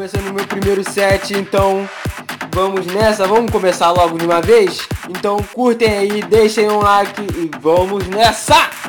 começando o meu primeiro set, então vamos nessa, vamos começar logo de uma vez? Então curtem aí, deixem um like e vamos nessa!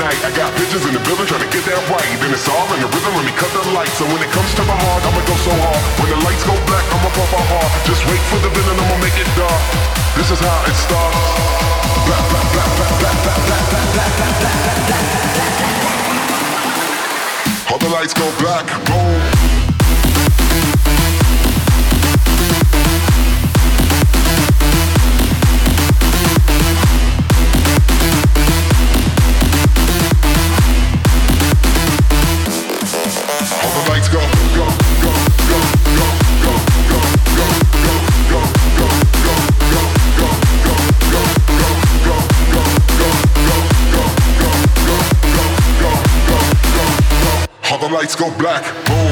I got bitches in the building trying to get that right. Then it's all in the rhythm, let me cut the lights. So when it comes to my heart, I'ma go so hard. When the lights go black, I'ma pump my heart. Just wait for the villain, I'ma make it dark. This is how it starts. Black, black, black, black, black, black, black, black, black, black, black, black. All the lights go black, boom. Lights go black, boom.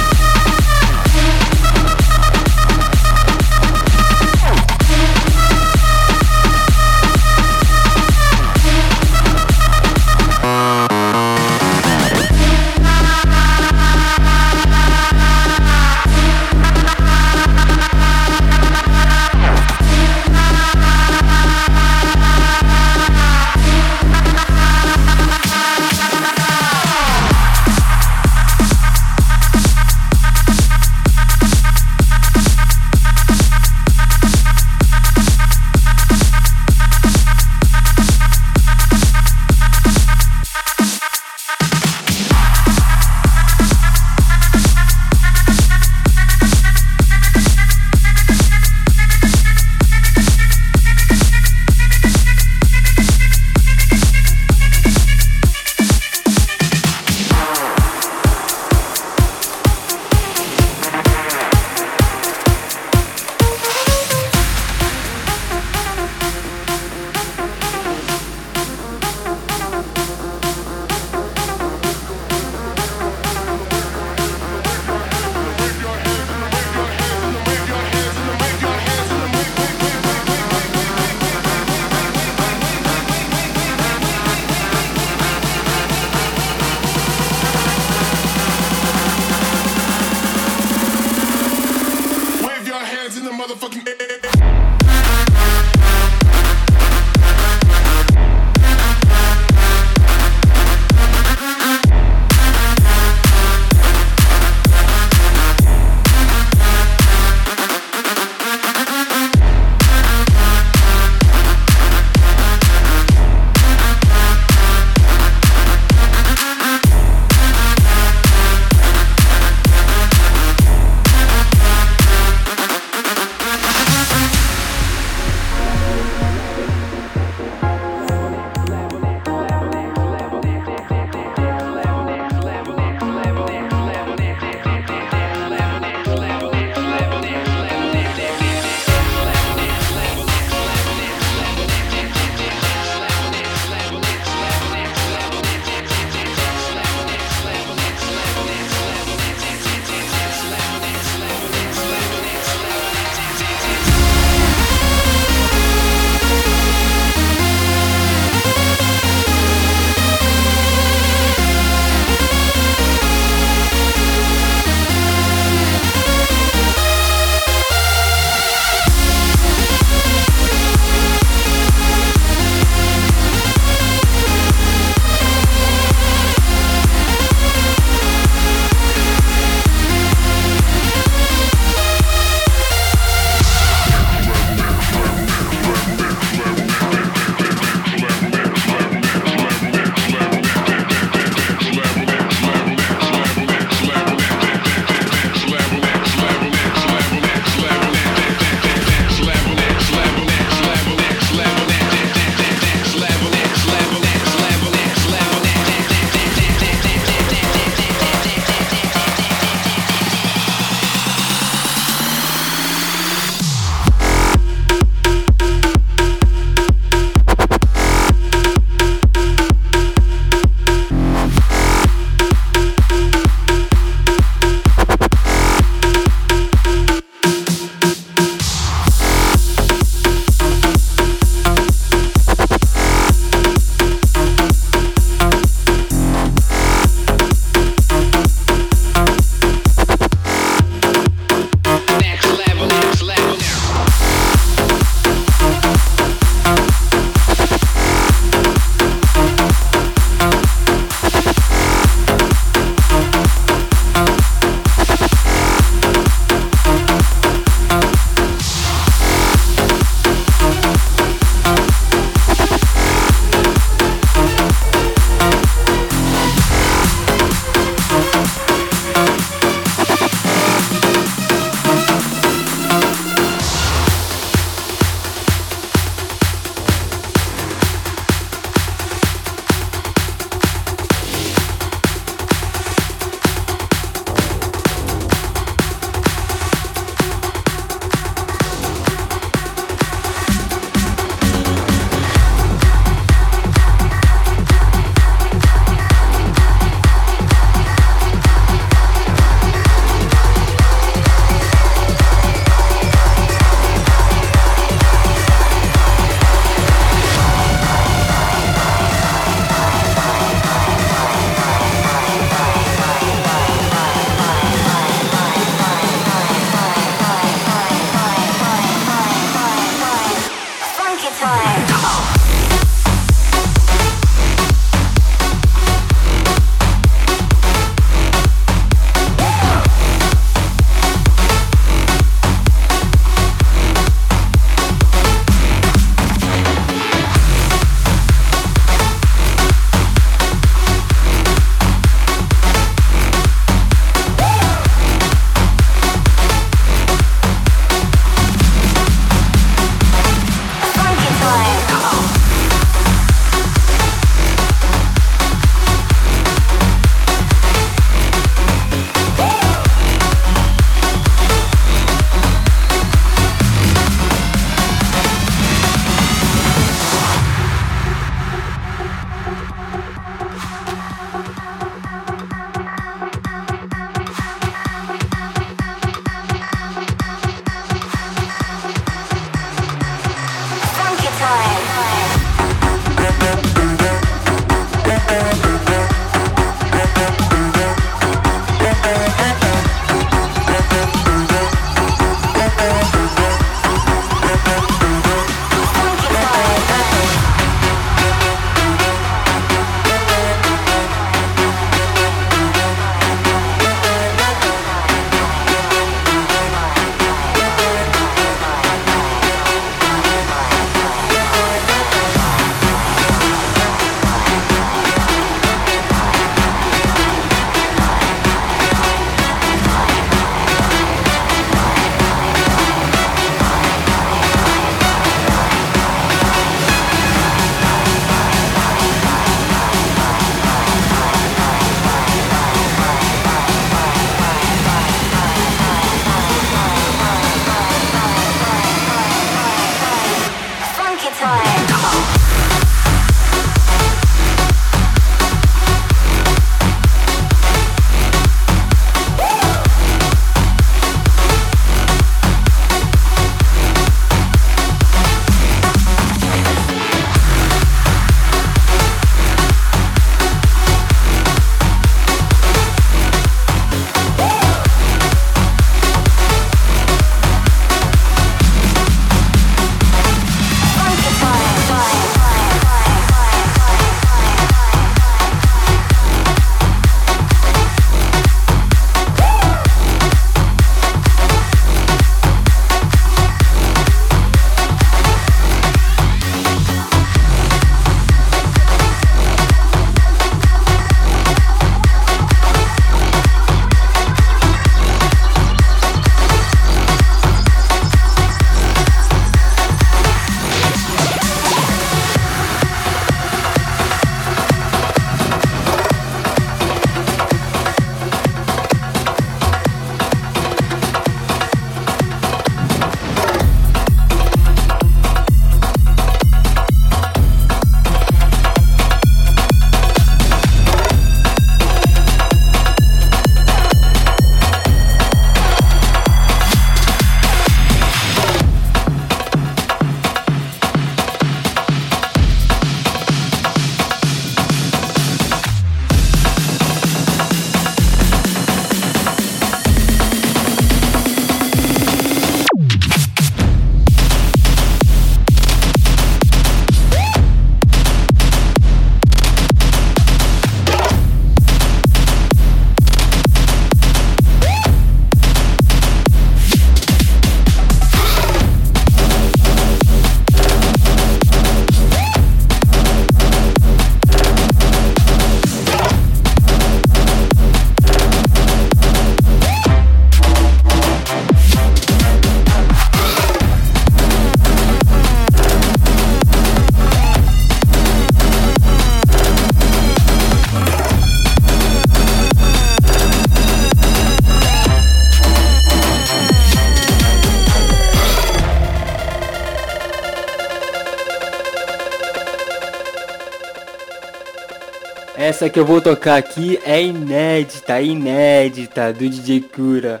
Essa que eu vou tocar aqui é inédita, inédita do DJ Cura.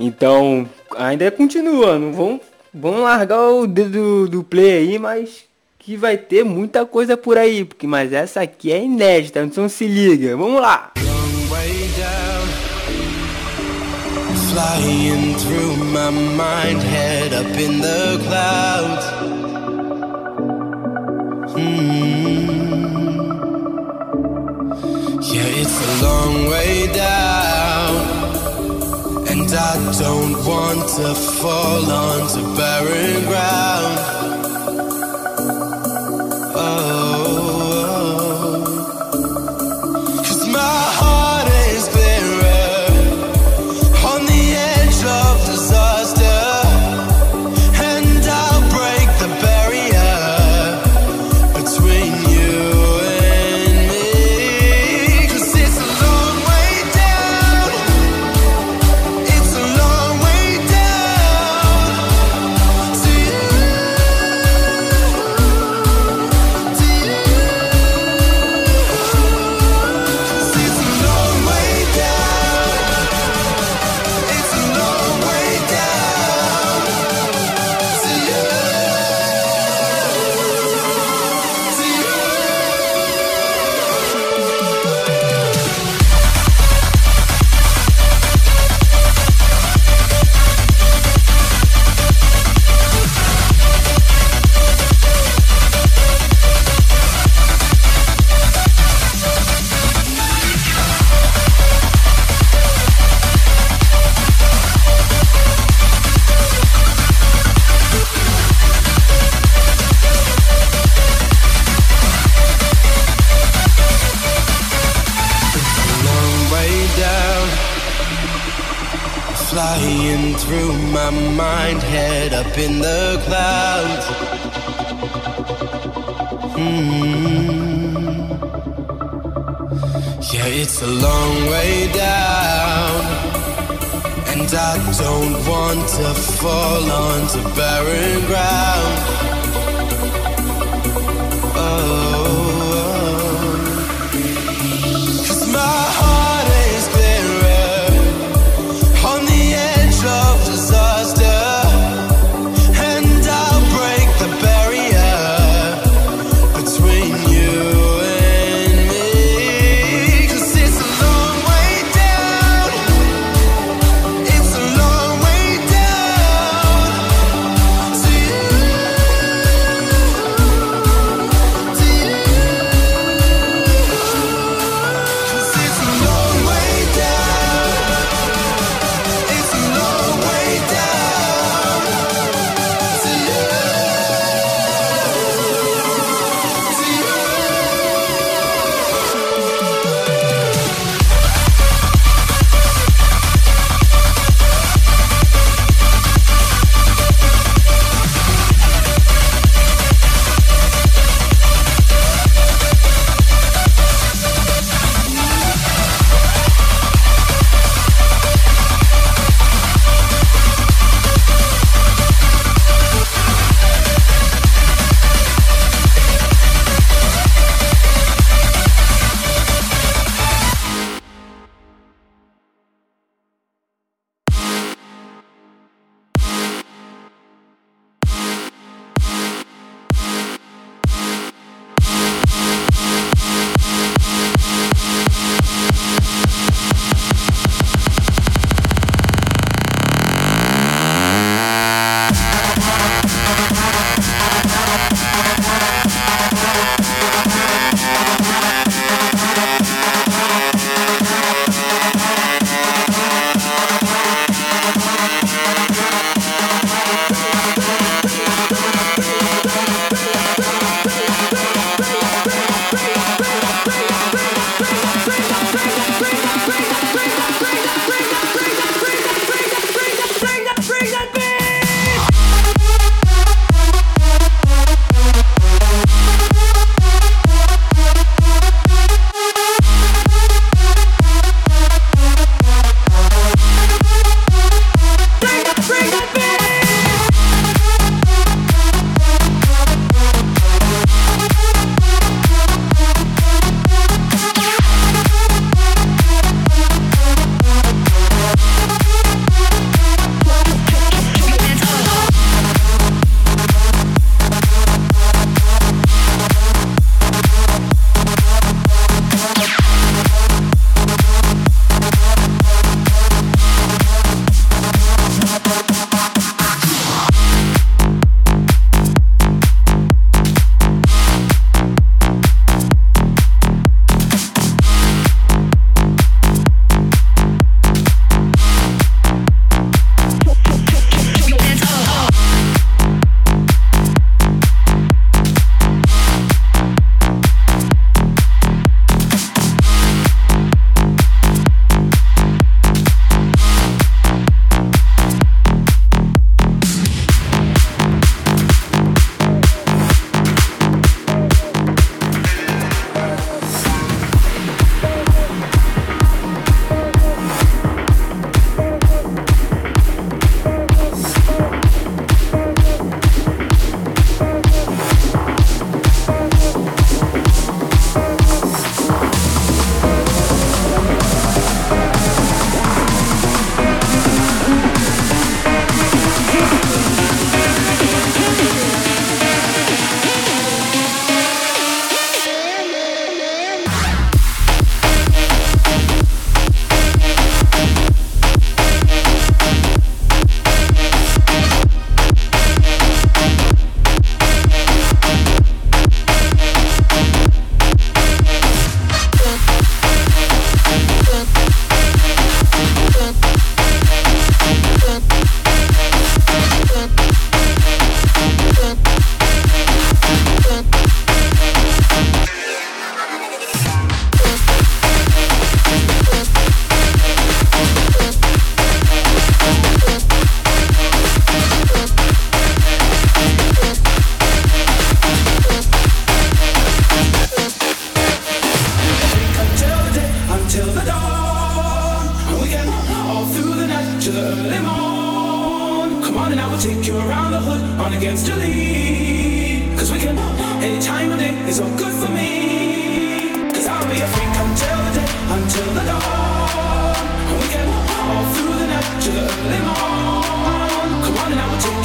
Então, ainda continua, não vão, vão largar o dedo do play aí, mas que vai ter muita coisa por aí, porque mas essa aqui é inédita, então se liga, vamos lá. Flying through my mind, head up in the clouds. Mm. A long way down, and I don't want to fall onto barren ground. through my mind, head up in the clouds. Mm. Yeah, it's a long way down, and I don't want to fall onto barren ground.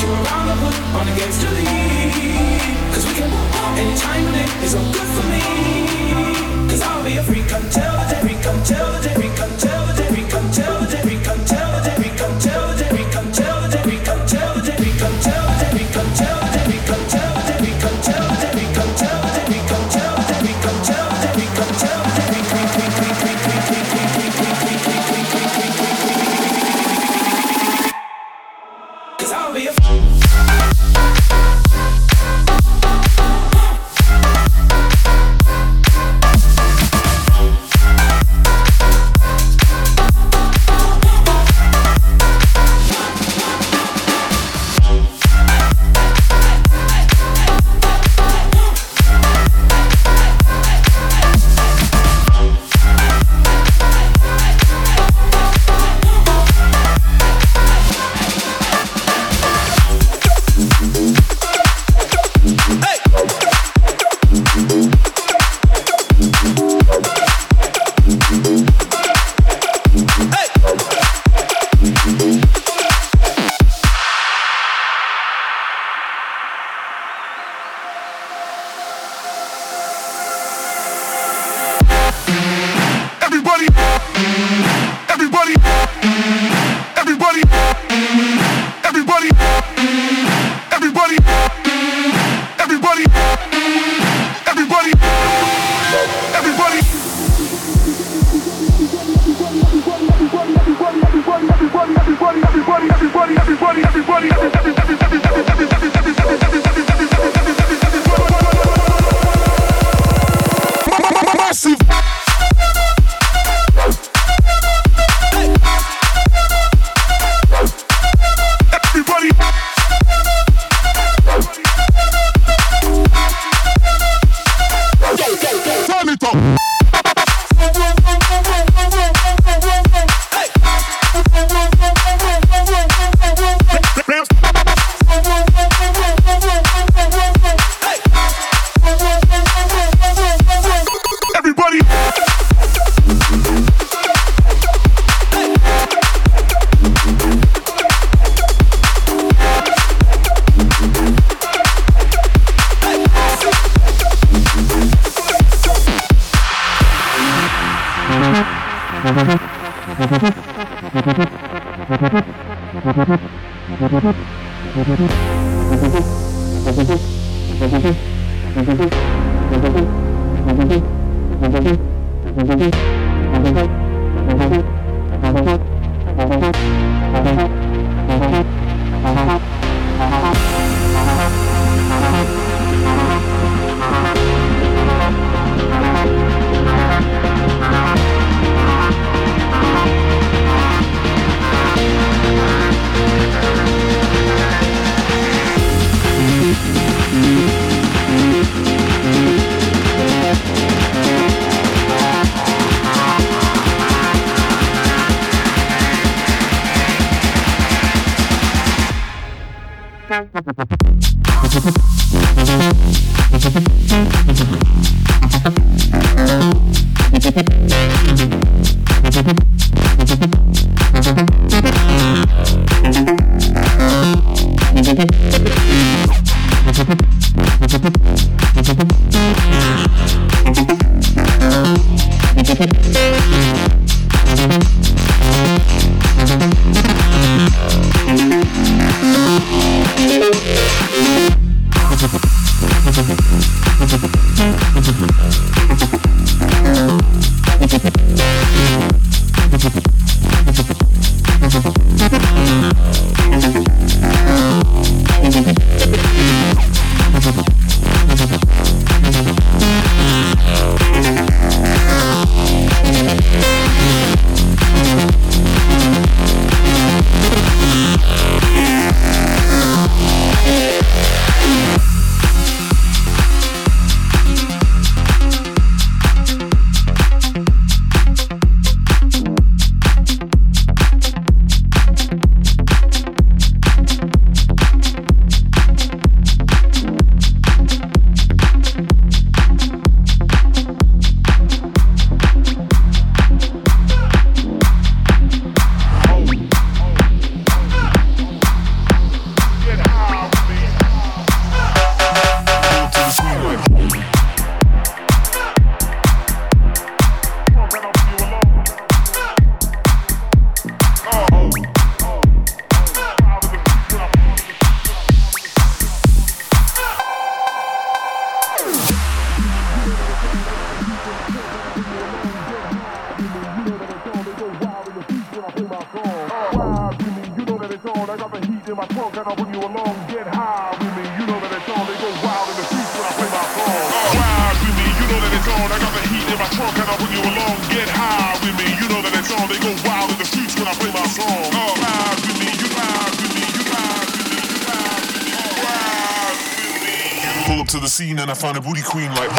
we're on the gates to we can it is all good for me. Cause I'll be a freak until the day, freak until the day, freak until to the scene and I found a booty queen like.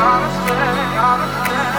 honestly, honestly.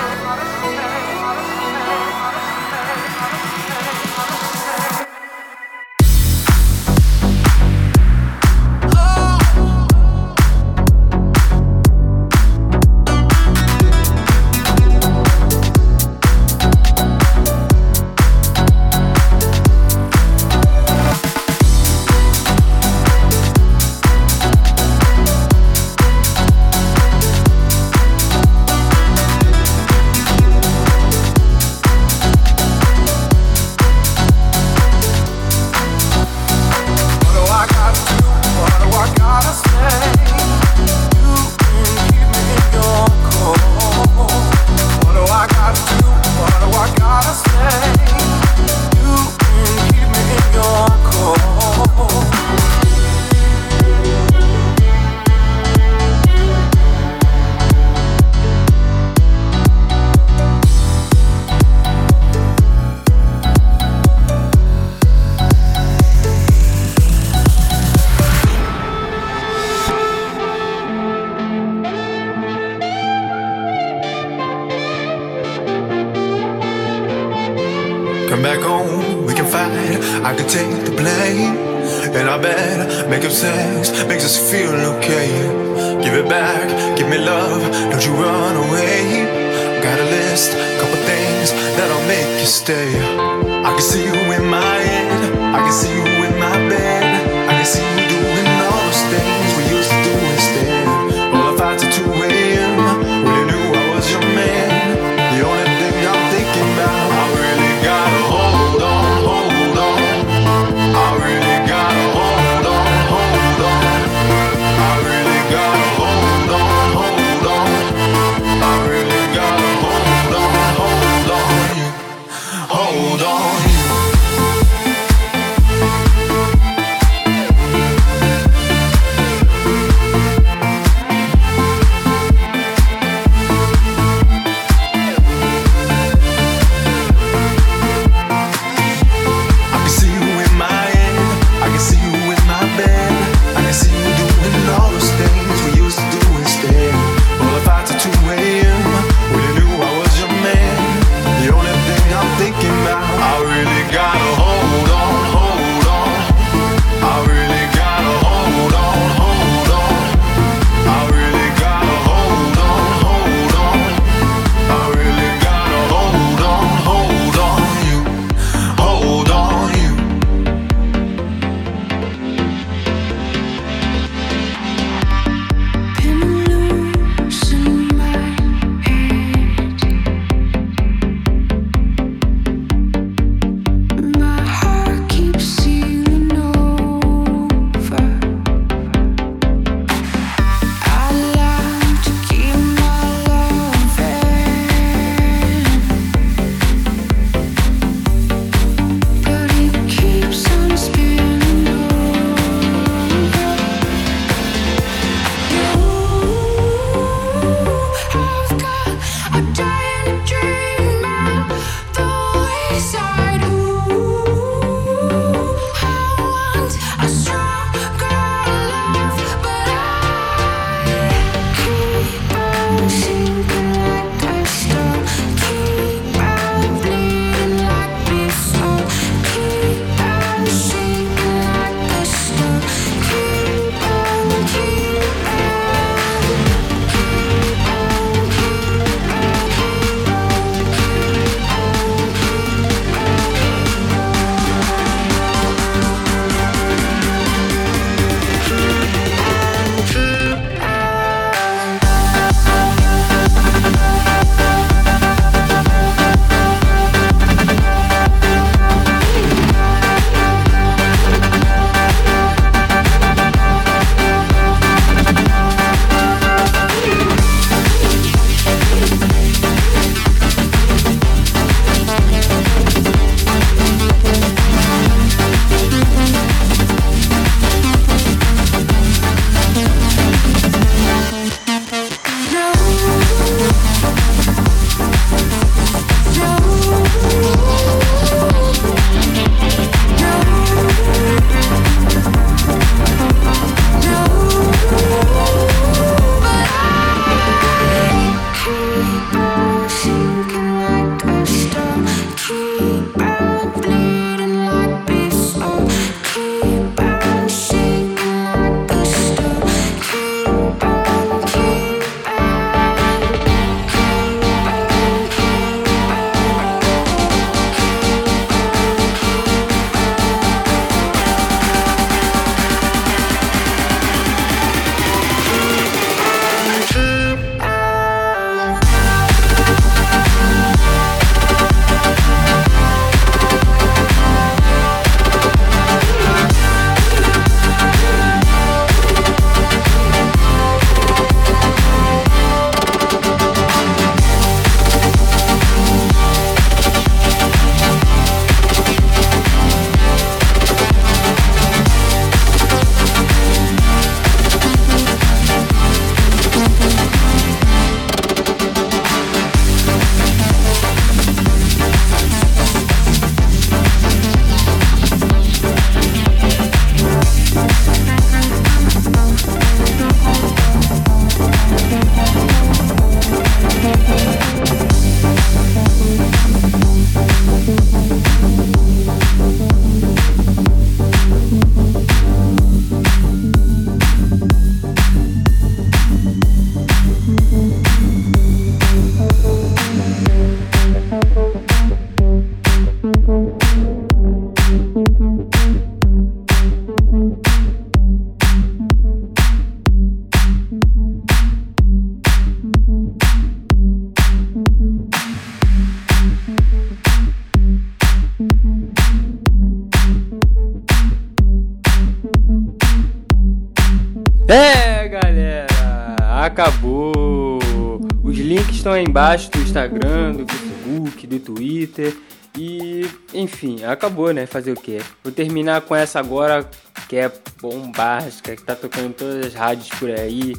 Twitter. E, enfim, acabou, né? Fazer o quê? Vou terminar com essa agora, que é bombástica, que tá tocando em todas as rádios por aí,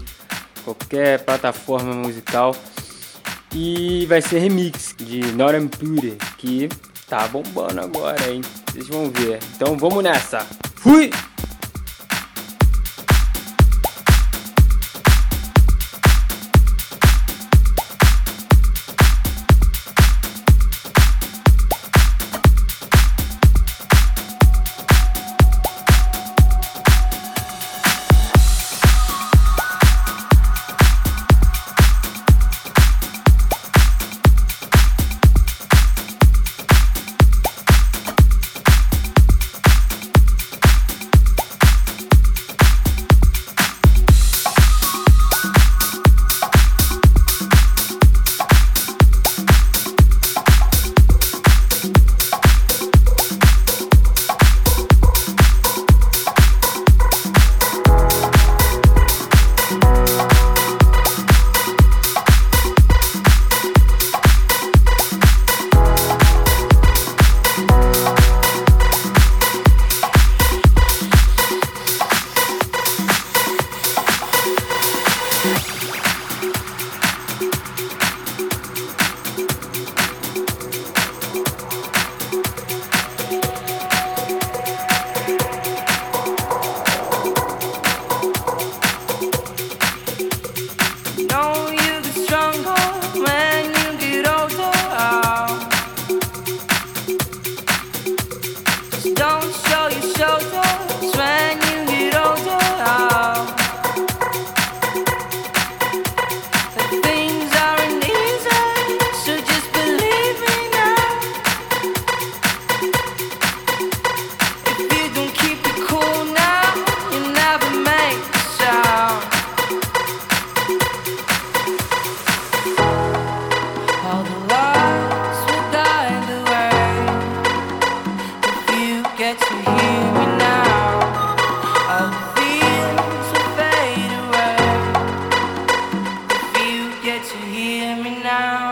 qualquer plataforma musical. E vai ser remix de Northern Pure, que tá bombando agora, hein? Vocês vão ver. Então vamos nessa. Fui! to hear me now.